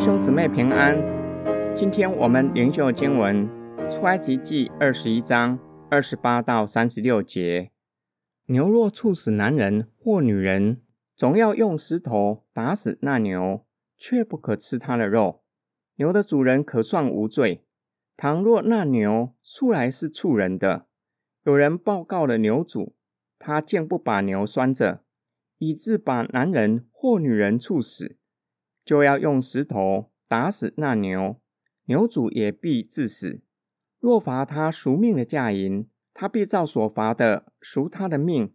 兄姊妹平安。今天我们灵修经文出埃及记二十一章二十八到三十六节。牛若触死男人或女人，总要用石头打死那牛，却不可吃他的肉。牛的主人可算无罪。倘若那牛素来是触人的，有人报告了牛主，他竟不把牛拴着，以致把男人或女人处死。就要用石头打死那牛，牛主也必致死。若罚他赎命的价银，他必照所罚的赎他的命。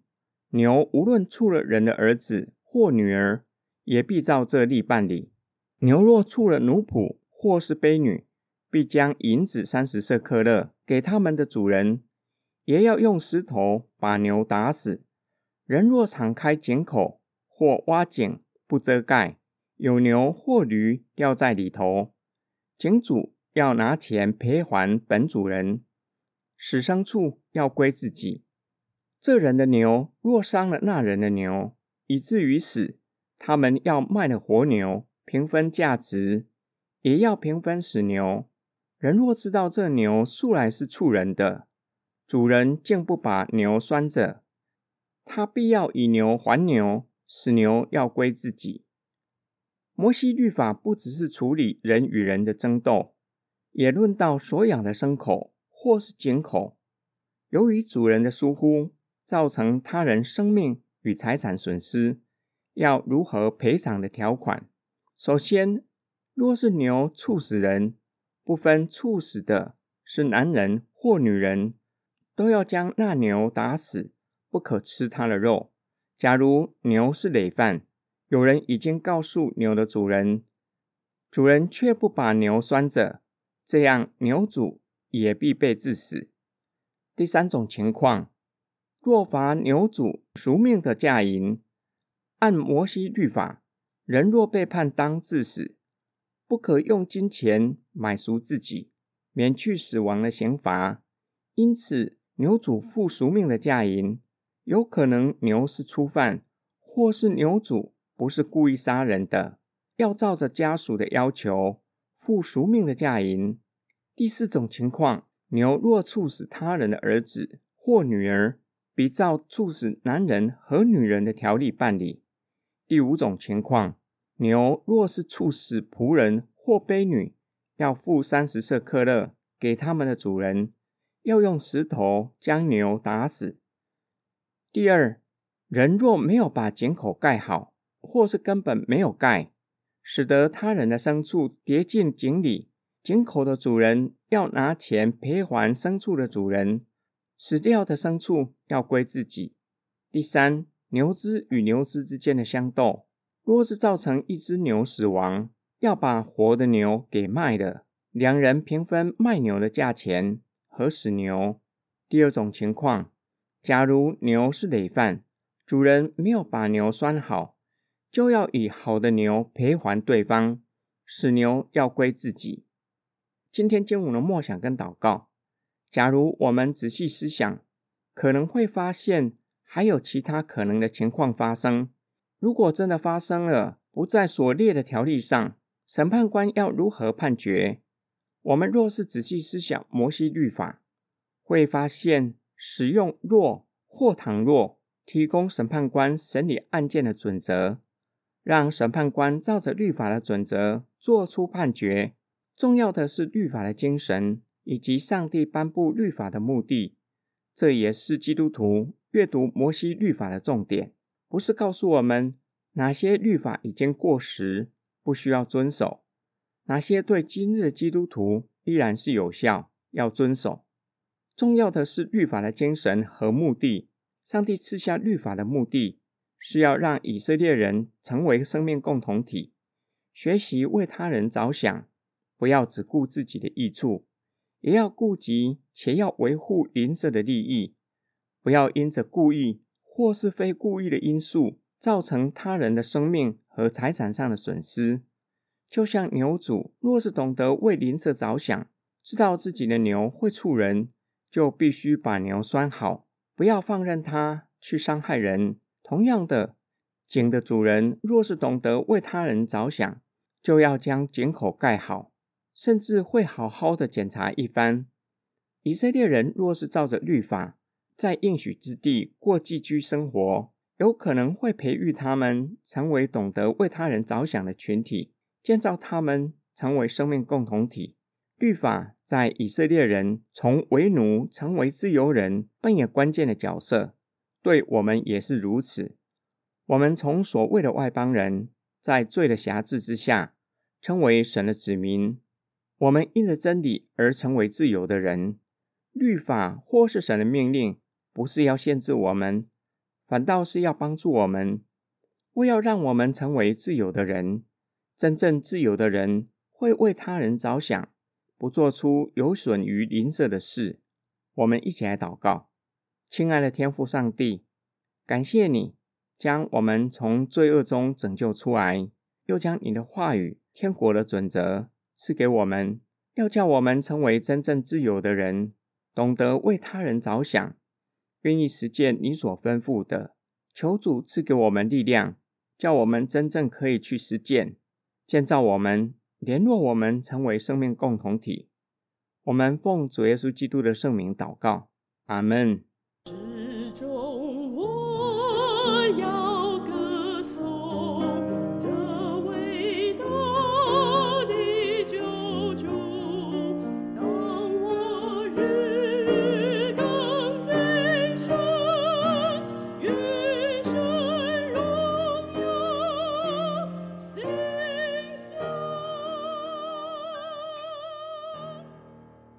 牛无论触了人的儿子或女儿，也必照这例办理。牛若触了奴仆或是婢女，必将银子三十舍客勒给他们的主人，也要用石头把牛打死。人若敞开井口或挖井不遮盖，有牛或驴掉在里头，井主要拿钱赔还本主人，死牲畜要归自己。这人的牛若伤了那人的牛，以至于死，他们要卖了活牛，平分价值，也要平分死牛。人若知道这牛素来是畜人的，主人竟不把牛拴着，他必要以牛还牛，死牛要归自己。摩西律法不只是处理人与人的争斗，也论到所养的牲口或是井口，由于主人的疏忽，造成他人生命与财产损失，要如何赔偿的条款。首先，若是牛猝死人，不分猝死的是男人或女人，都要将那牛打死，不可吃它的肉。假如牛是累犯，有人已经告诉牛的主人，主人却不把牛拴着，这样牛主也必被治死。第三种情况，若罚牛主赎命的价银，按摩西律法，人若被判当致死，不可用金钱买赎自己，免去死亡的刑罚。因此，牛主付赎命的价银，有可能牛是初犯，或是牛主。不是故意杀人的，要照着家属的要求付赎命的价银。第四种情况，牛若处死他人的儿子或女儿，比照处死男人和女人的条例办理。第五种情况，牛若是处死仆人或婢女，要付三十舍客勒给他们的主人，要用石头将牛打死。第二，人若没有把井口盖好，或是根本没有盖，使得他人的牲畜跌进井里，井口的主人要拿钱赔还牲畜的主人，死掉的牲畜要归自己。第三，牛只与牛只之间的相斗，若是造成一只牛死亡，要把活的牛给卖了，两人平分卖牛的价钱和死牛。第二种情况，假如牛是累犯，主人没有把牛拴好。就要以好的牛赔还对方，死牛要归自己。今天经文的默想跟祷告，假如我们仔细思想，可能会发现还有其他可能的情况发生。如果真的发生了，不在所列的条例上，审判官要如何判决？我们若是仔细思想摩西律法，会发现使用若或倘若提供审判官审理案件的准则。让审判官照着律法的准则做出判决。重要的是律法的精神以及上帝颁布律法的目的。这也是基督徒阅读摩西律法的重点，不是告诉我们哪些律法已经过时，不需要遵守；哪些对今日的基督徒依然是有效，要遵守。重要的是律法的精神和目的。上帝赐下律法的目的。是要让以色列人成为生命共同体，学习为他人着想，不要只顾自己的益处，也要顾及且要维护邻舍的利益，不要因着故意或是非故意的因素，造成他人的生命和财产上的损失。就像牛主若是懂得为邻舍着想，知道自己的牛会触人，就必须把牛拴好，不要放任它去伤害人。同样的，井的主人若是懂得为他人着想，就要将井口盖好，甚至会好好的检查一番。以色列人若是照着律法，在应许之地过寄居生活，有可能会培育他们成为懂得为他人着想的群体，建造他们成为生命共同体。律法在以色列人从为奴成为自由人扮演关键的角色，对我们也是如此。我们从所谓的外邦人，在罪的辖制之下，称为神的子民。我们因着真理而成为自由的人。律法或是神的命令，不是要限制我们，反倒是要帮助我们，为要让我们成为自由的人。真正自由的人会为他人着想。不做出有损于邻舍的事。我们一起来祷告，亲爱的天父上帝，感谢你将我们从罪恶中拯救出来，又将你的话语、天国的准则赐给我们，要叫我们成为真正自由的人，懂得为他人着想，愿意实践你所吩咐的。求主赐给我们力量，叫我们真正可以去实践，建造我们。联络我们成为生命共同体，我们奉主耶稣基督的圣名祷告，阿门。始终